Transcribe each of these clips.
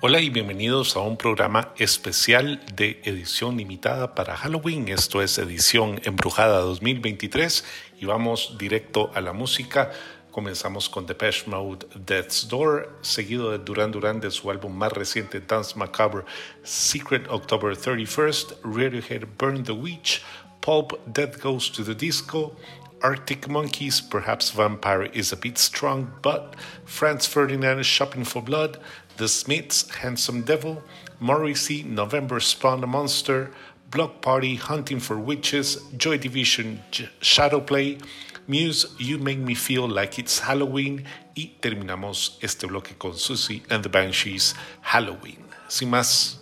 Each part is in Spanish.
Hola y bienvenidos a un programa especial de edición limitada para Halloween. Esto es edición embrujada 2023 y vamos directo a la música. Comenzamos con Depeche Mode Death's Door, seguido de Duran Duran de su álbum más reciente Dance Macabre Secret October 31st, Radiohead Burn the Witch, Pulp Death Goes to the Disco, Arctic Monkeys Perhaps Vampire is a Bit Strong, but Franz Ferdinand Shopping for Blood, The Smiths Handsome Devil, Morrissey November Spawn a Monster, Block Party Hunting for Witches, Joy Division Shadowplay, Muse You Make Me Feel Like It's Halloween y terminamos este bloque con Susie and the Banshees Halloween. Sin más,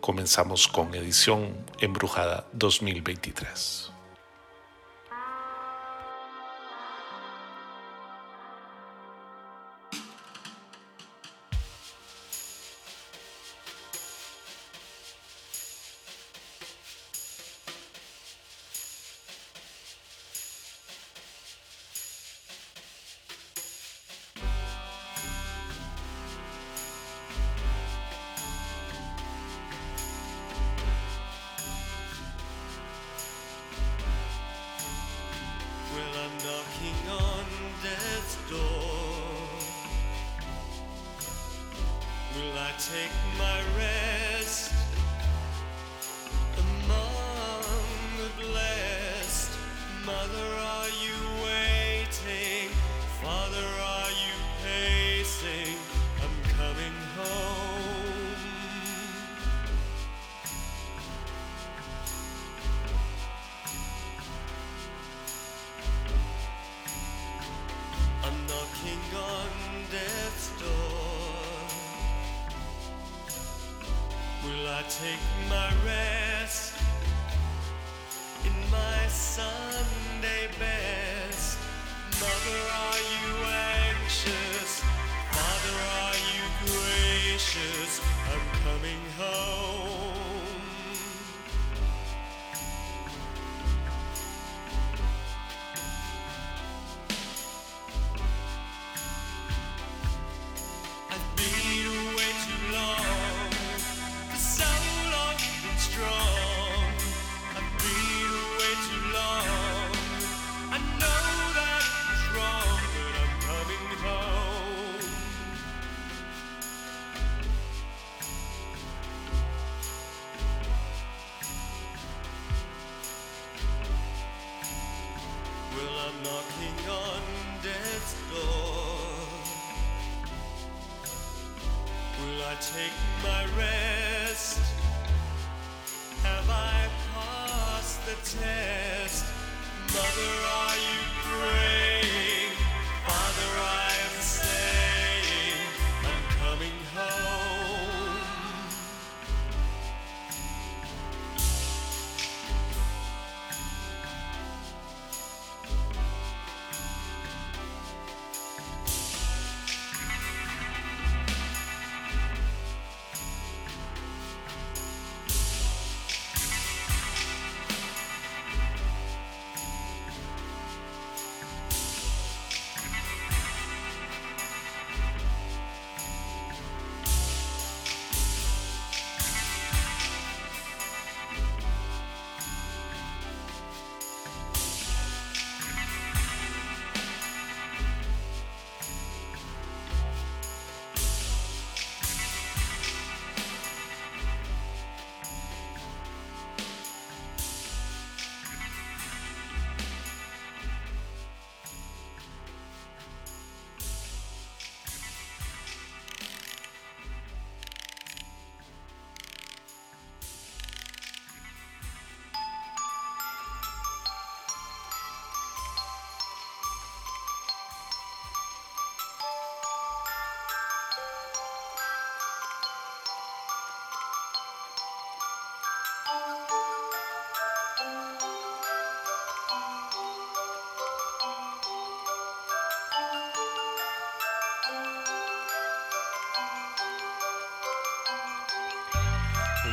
comenzamos con edición embrujada 2023.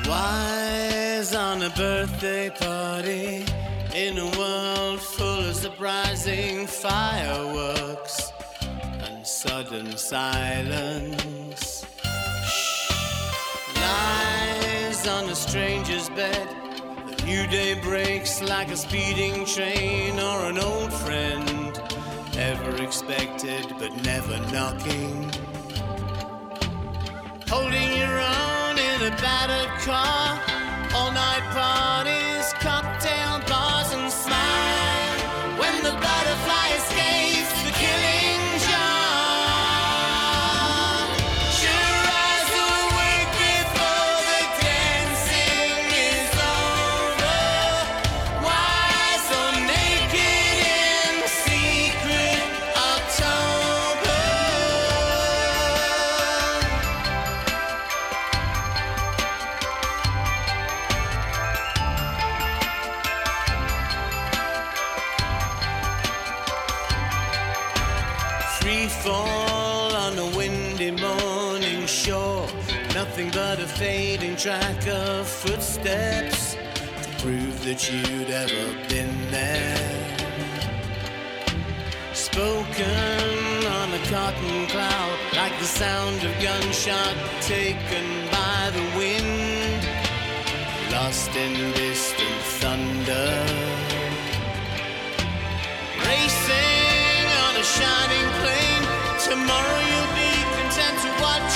Wise on a birthday party in a world full of surprising fireworks and sudden silence. Shh. Lies on a stranger's bed. The new day breaks like a speeding train or an old friend. Ever expected but never knocking. Battered car. All night parties, morning shore. Nothing but a fading track of footsteps to prove that you'd ever been there. Spoken on a cotton cloud, like the sound of gunshot taken by the wind, lost in distant thunder. Racing on a shining plane. Tomorrow you'll be what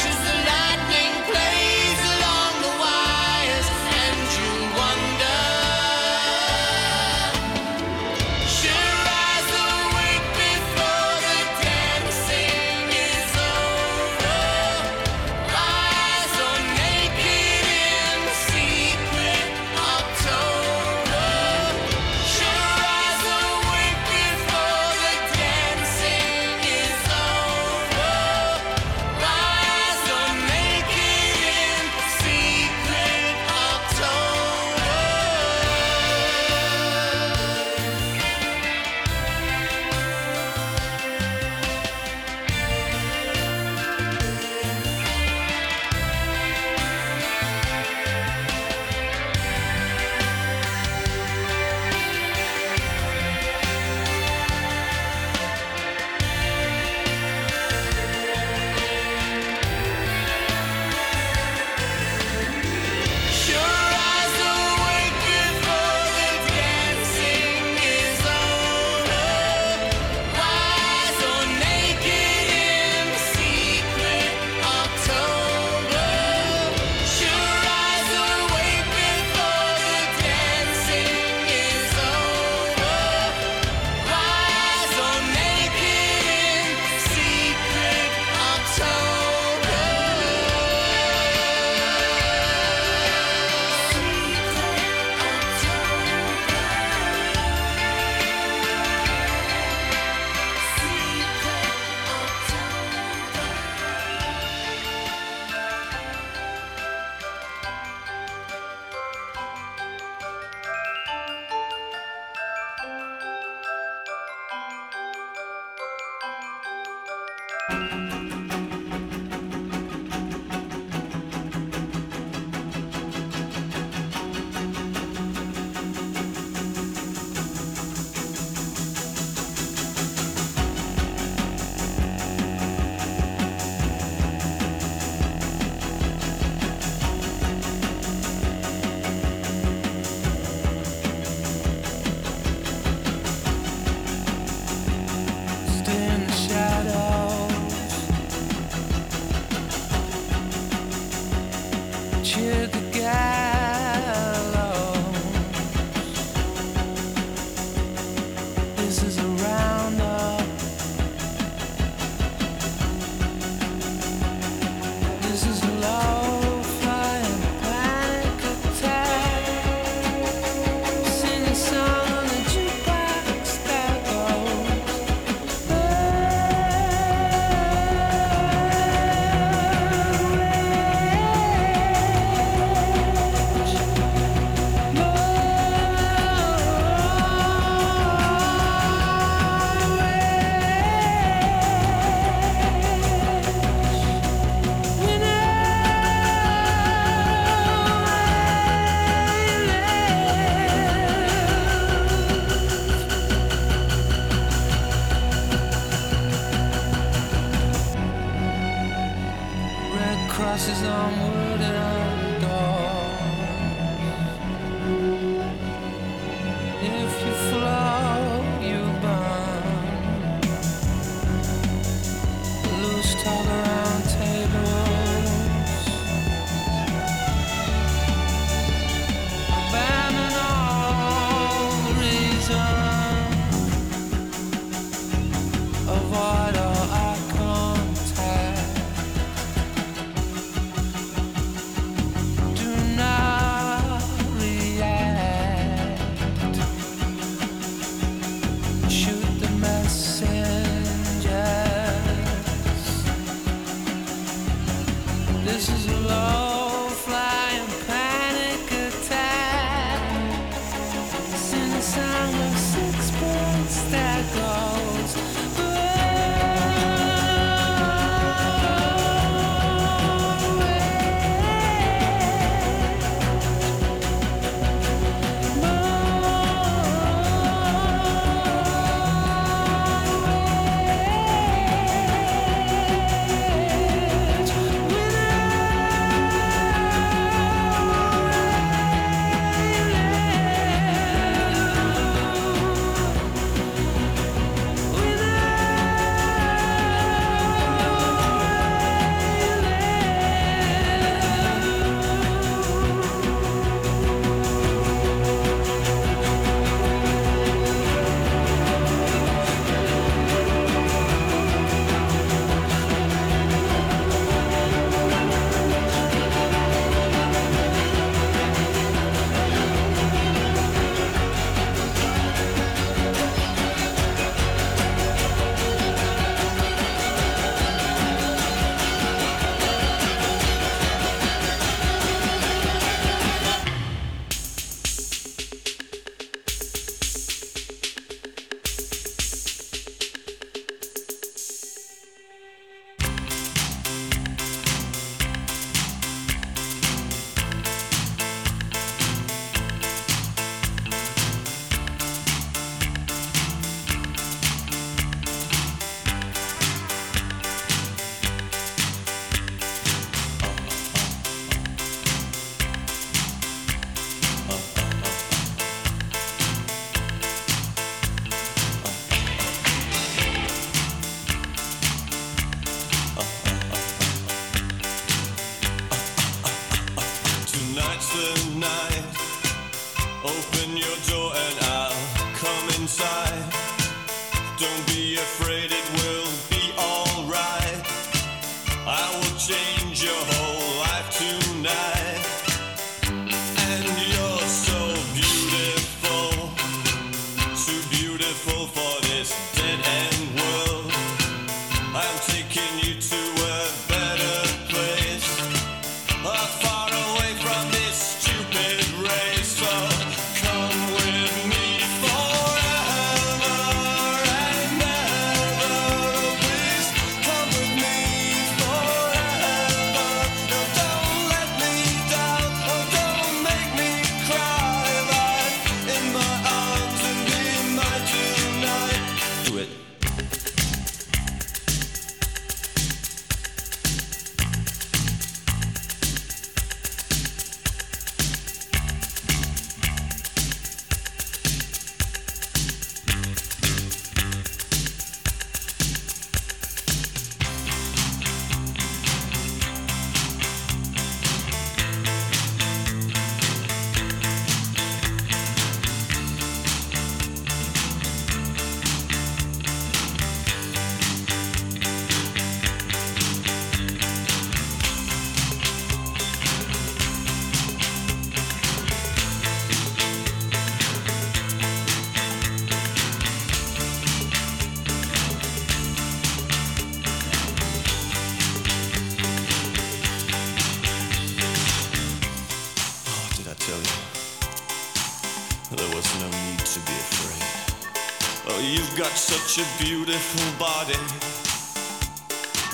such a beautiful body.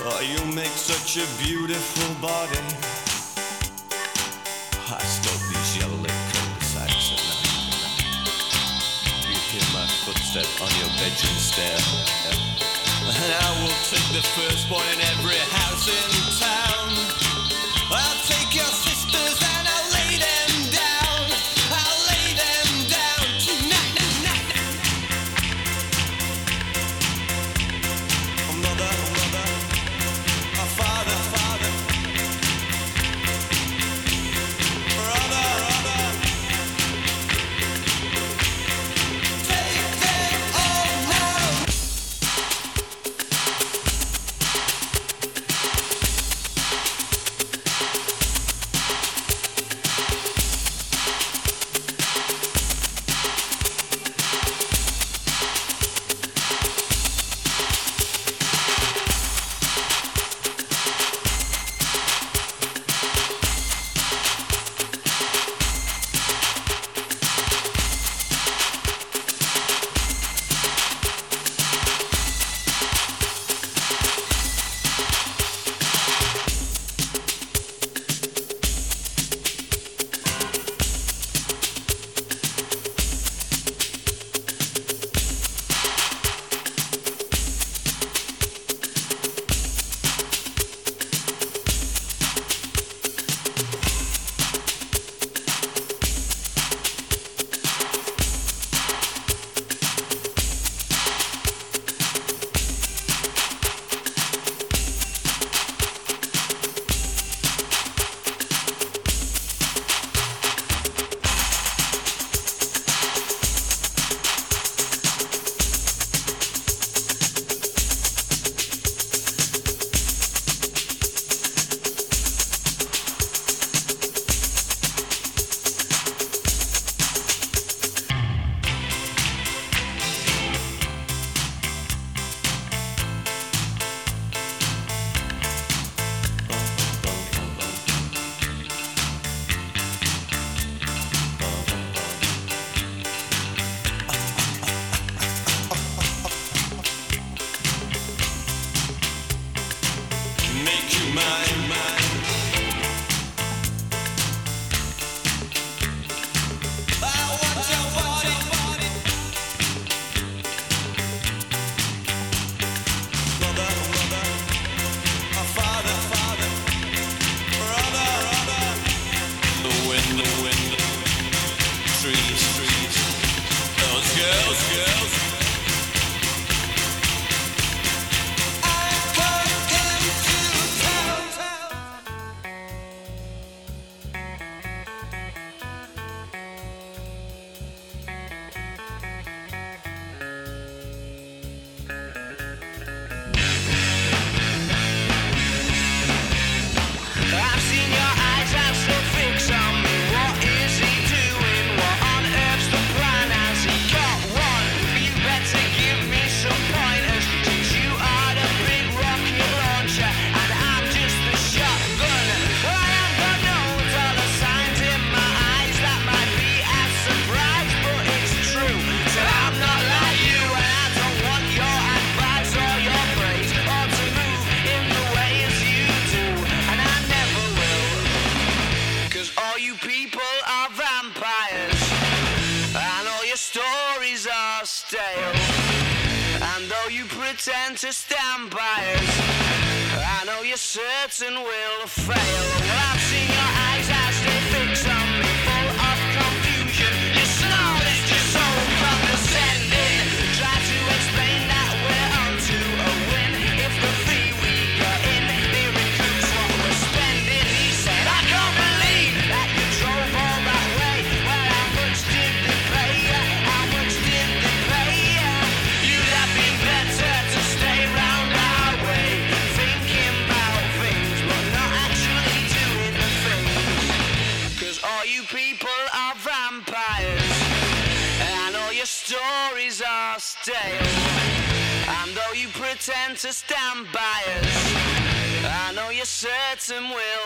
Oh, you make such a beautiful body. I stole these yellow lit cobs at night. You hear my footstep on your bedroom stair. And I will take the first one in every house in town. I'll take your.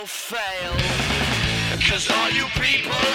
Fail. Cause all you people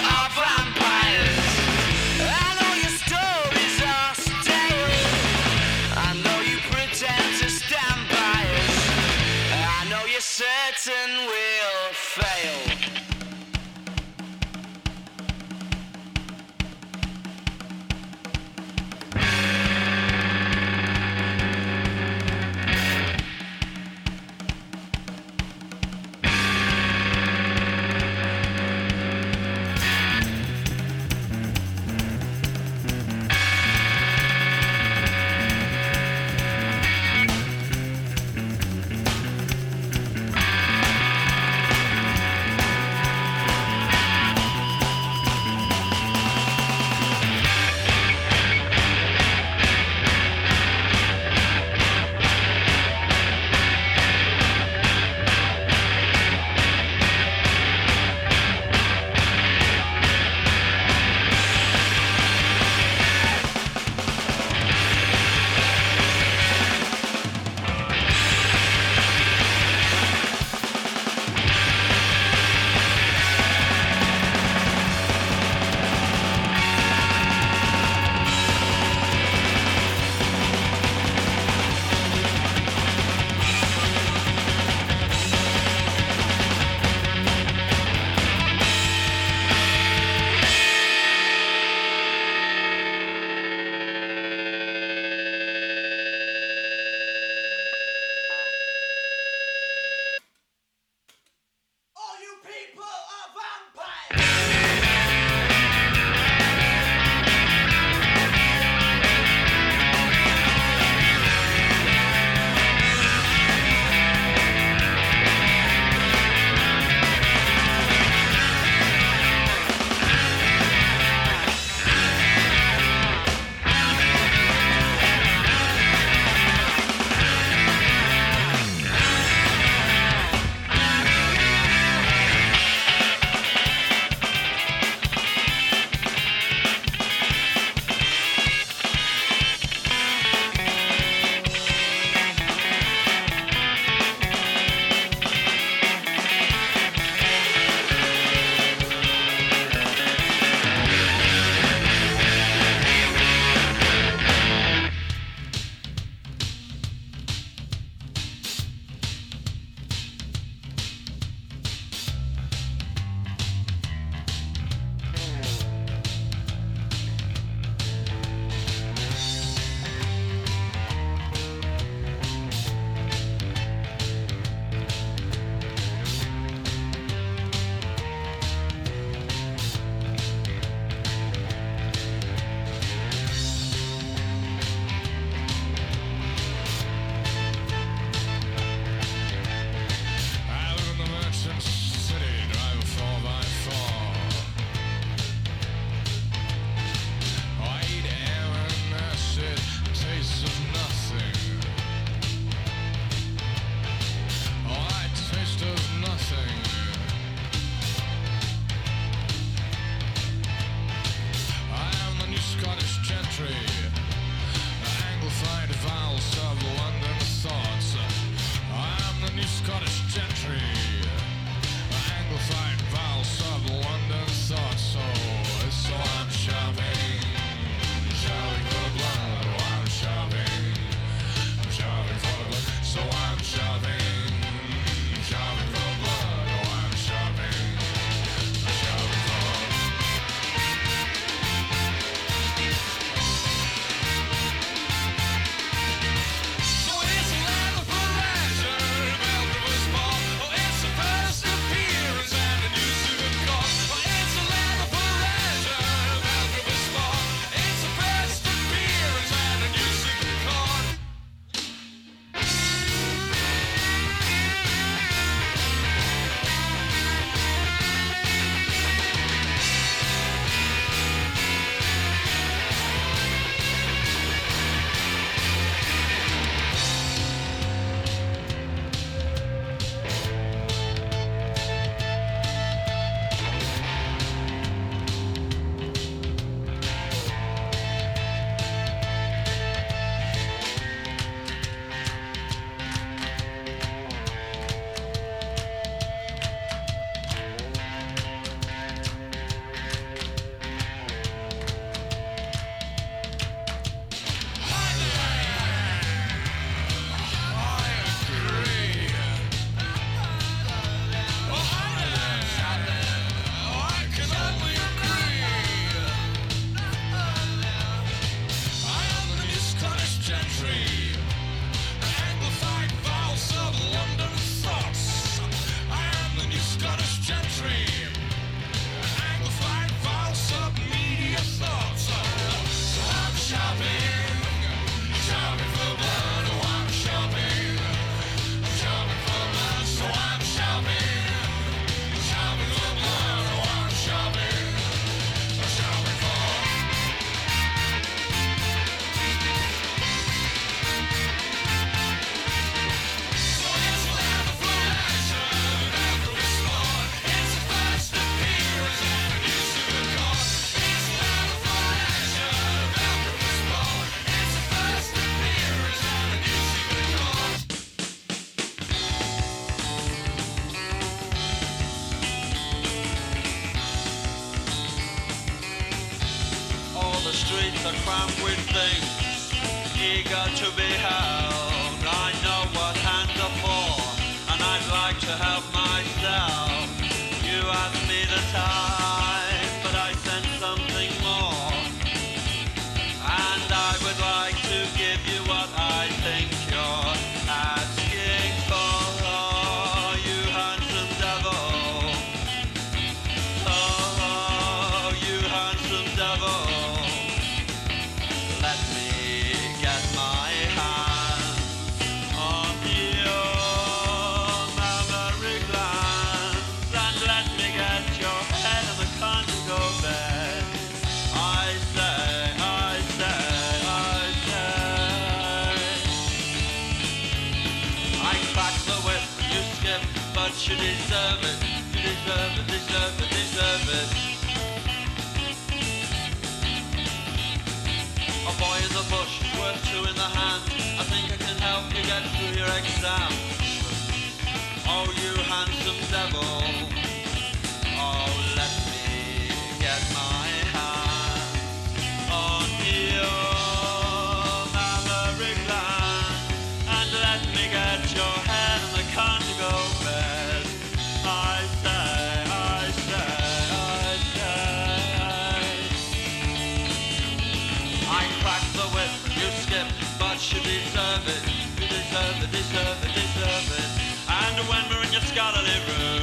gotta live.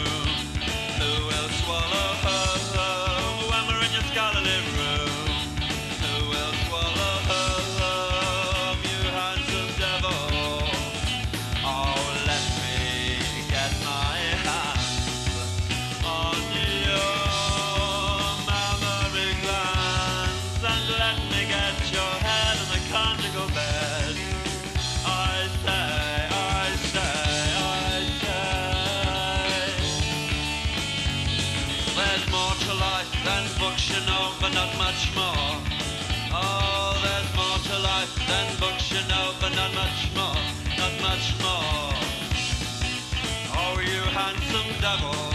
Handsome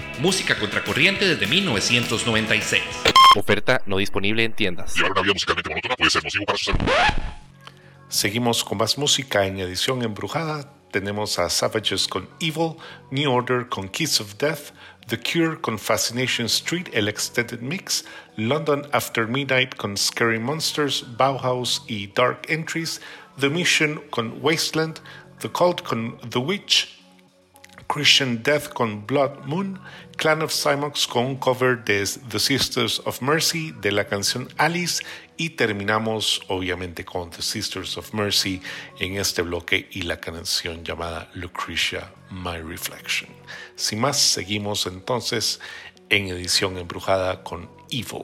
música contracorriente desde 1996. Oferta no disponible en tiendas. Llevar una vida musicalmente monótona puede ser nocivo para su salud. Seguimos con más música en edición embrujada. Tenemos a Savages con Evil, New Order con Kiss of Death, The Cure con Fascination Street, el Extended Mix, London After Midnight con Scary Monsters, Bauhaus y Dark Entries, The Mission con Wasteland, The Cult con The Witch, Christian Death con Blood Moon, Clan of Cymox con un cover de The Sisters of Mercy de la canción Alice y terminamos obviamente con The Sisters of Mercy en este bloque y la canción llamada Lucretia My Reflection. Sin más, seguimos entonces en edición embrujada con Evil.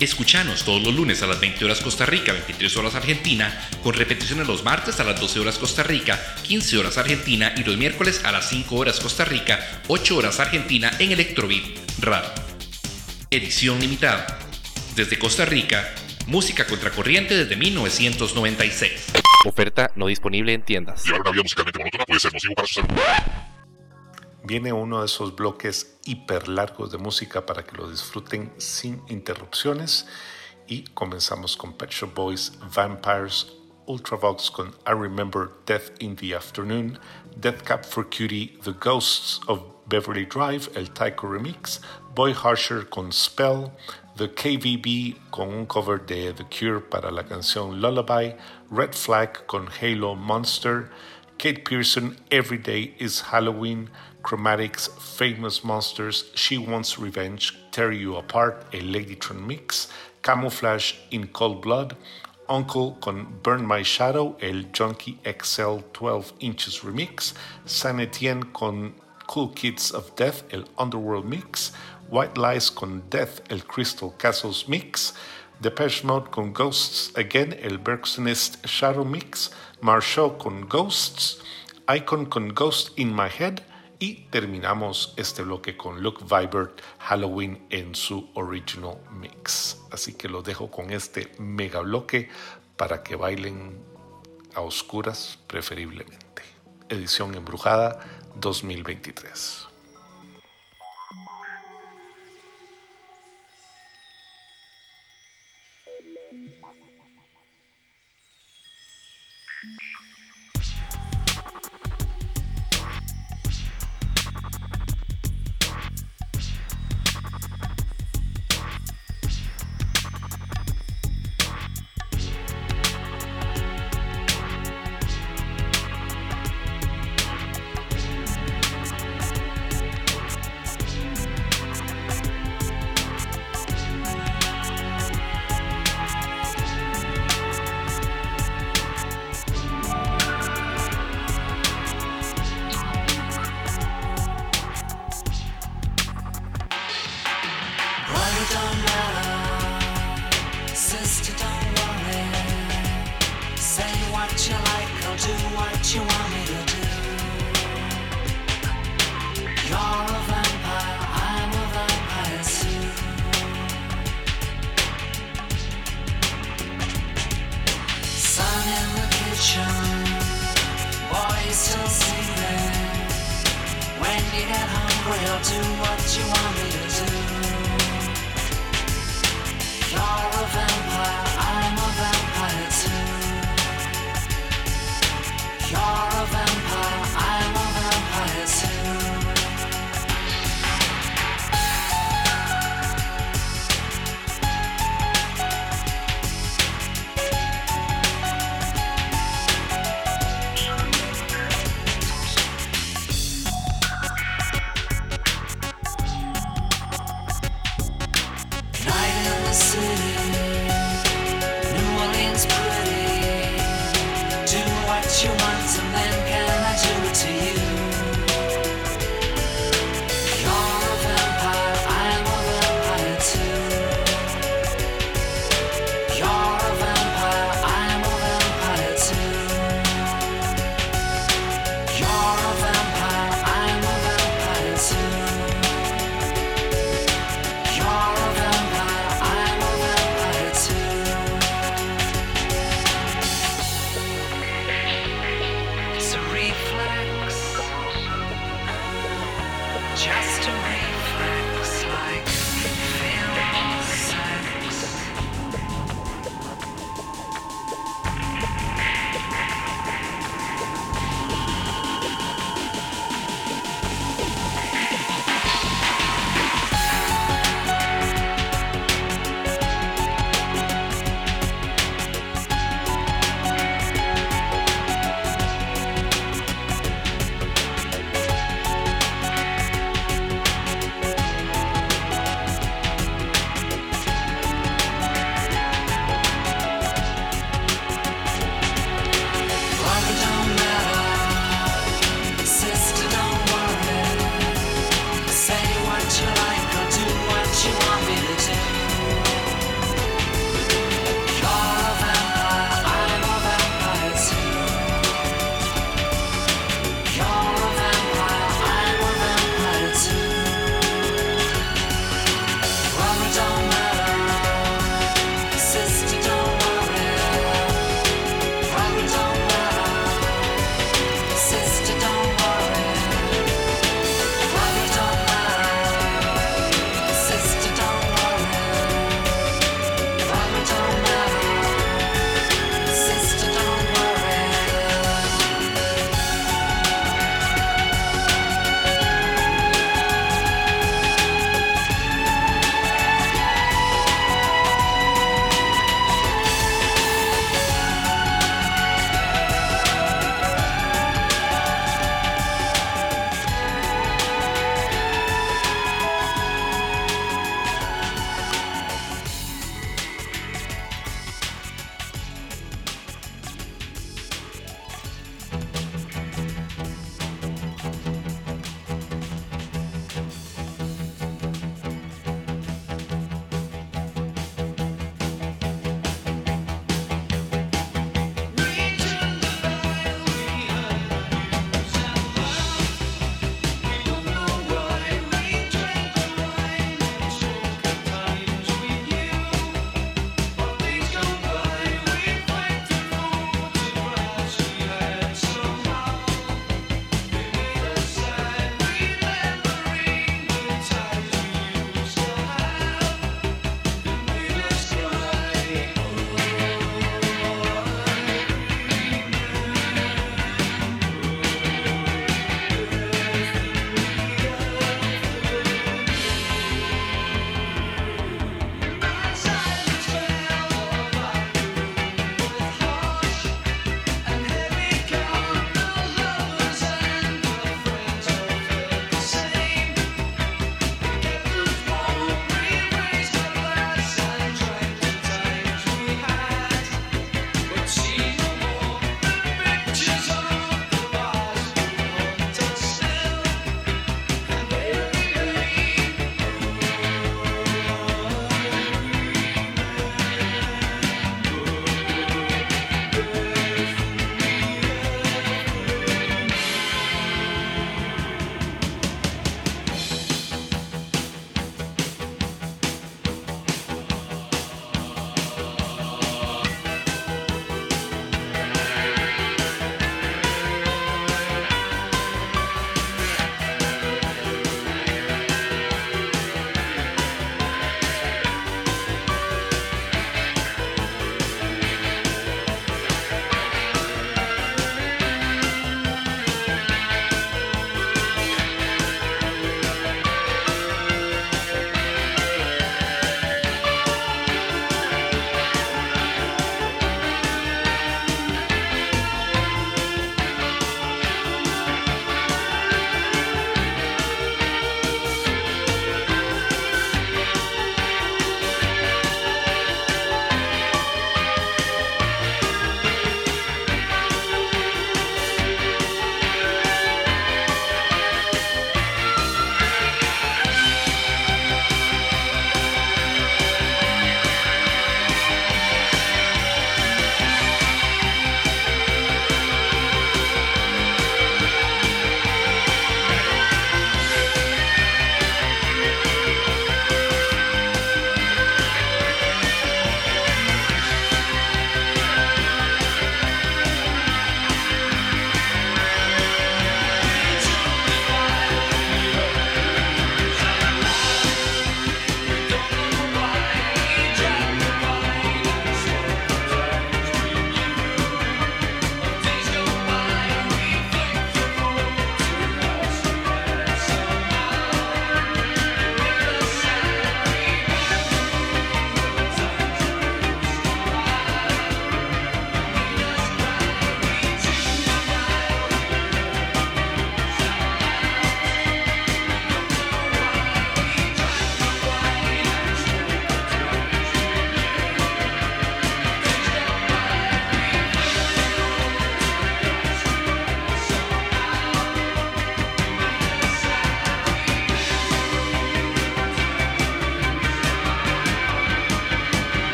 Escuchanos todos los lunes a las 20 horas Costa Rica, 23 horas Argentina, con repeticiones los martes a las 12 horas Costa Rica, 15 horas Argentina y los miércoles a las 5 horas Costa Rica, 8 horas Argentina en Electrobit Radio. Edición limitada. Desde Costa Rica, música contracorriente desde 1996. Oferta no disponible en tiendas. Llevar una vida musicalmente monótona puede ser nocivo para su salud. Viene uno de esos bloques hiper largos de música para que lo disfruten sin interrupciones. Y comenzamos con Pet Shop Boys, Vampires, Ultravox con I Remember Death in the Afternoon, Death Cap for Cutie, The Ghosts of Beverly Drive, el Taiko Remix, Boy Harsher con Spell, The KVB con un cover de The Cure para la canción Lullaby, Red Flag con Halo Monster, Kate Pearson, Every Day is Halloween, Chromatics, Famous Monsters, She Wants Revenge, Tear You Apart, a Ladytron Mix, Camouflage in Cold Blood, Uncle con Burn My Shadow, el Junkie XL 12 Inches Remix, San Etienne con Cool Kids of Death, el Underworld Mix, White Lies con Death, el Crystal Castles Mix, Depeche Mode con Ghosts Again, el Bergsonist Shadow Mix, Marshall con Ghosts, Icon con Ghost in My Head y terminamos este bloque con Luke Vibert Halloween en su original mix. Así que los dejo con este mega bloque para que bailen a oscuras preferiblemente. Edición embrujada 2023.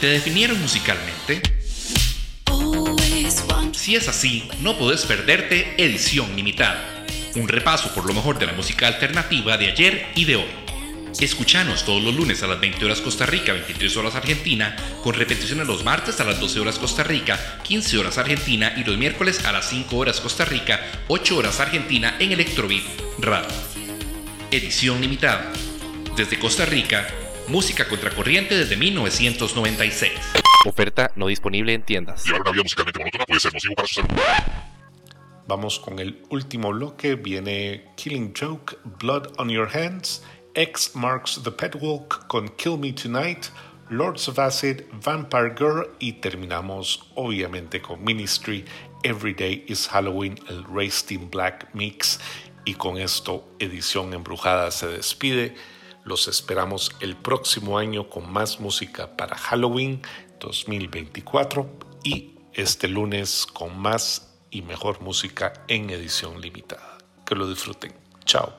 ¿Te definieron musicalmente? Si es así, no podés perderte Edición Limitada, un repaso por lo mejor de la música alternativa de ayer y de hoy. Escuchanos todos los lunes a las 20 horas Costa Rica, 23 horas Argentina, con repeticiones los martes a las 12 horas Costa Rica, 15 horas Argentina y los miércoles a las 5 horas Costa Rica, 8 horas Argentina en Electrobeat Radio. Edición limitada. Desde Costa Rica, música contracorriente desde 1996. Oferta no disponible en tiendas. Llevar una vida musicalmente monótona puede ser nocivo para su salud. Vamos con el último bloque. Viene Killing Joke, Blood on Your Hands, X Marks the Pet Walk con Kill Me Tonight, Lords of Acid, Vampire Girl y terminamos obviamente con Ministry, Every Day is Halloween, el Raised in Black Mix Y con esto, Edición Embrujada se despide. Los esperamos el próximo año con más música para Halloween 2024 y este lunes con más y mejor música en edición limitada. Que lo disfruten. Chao.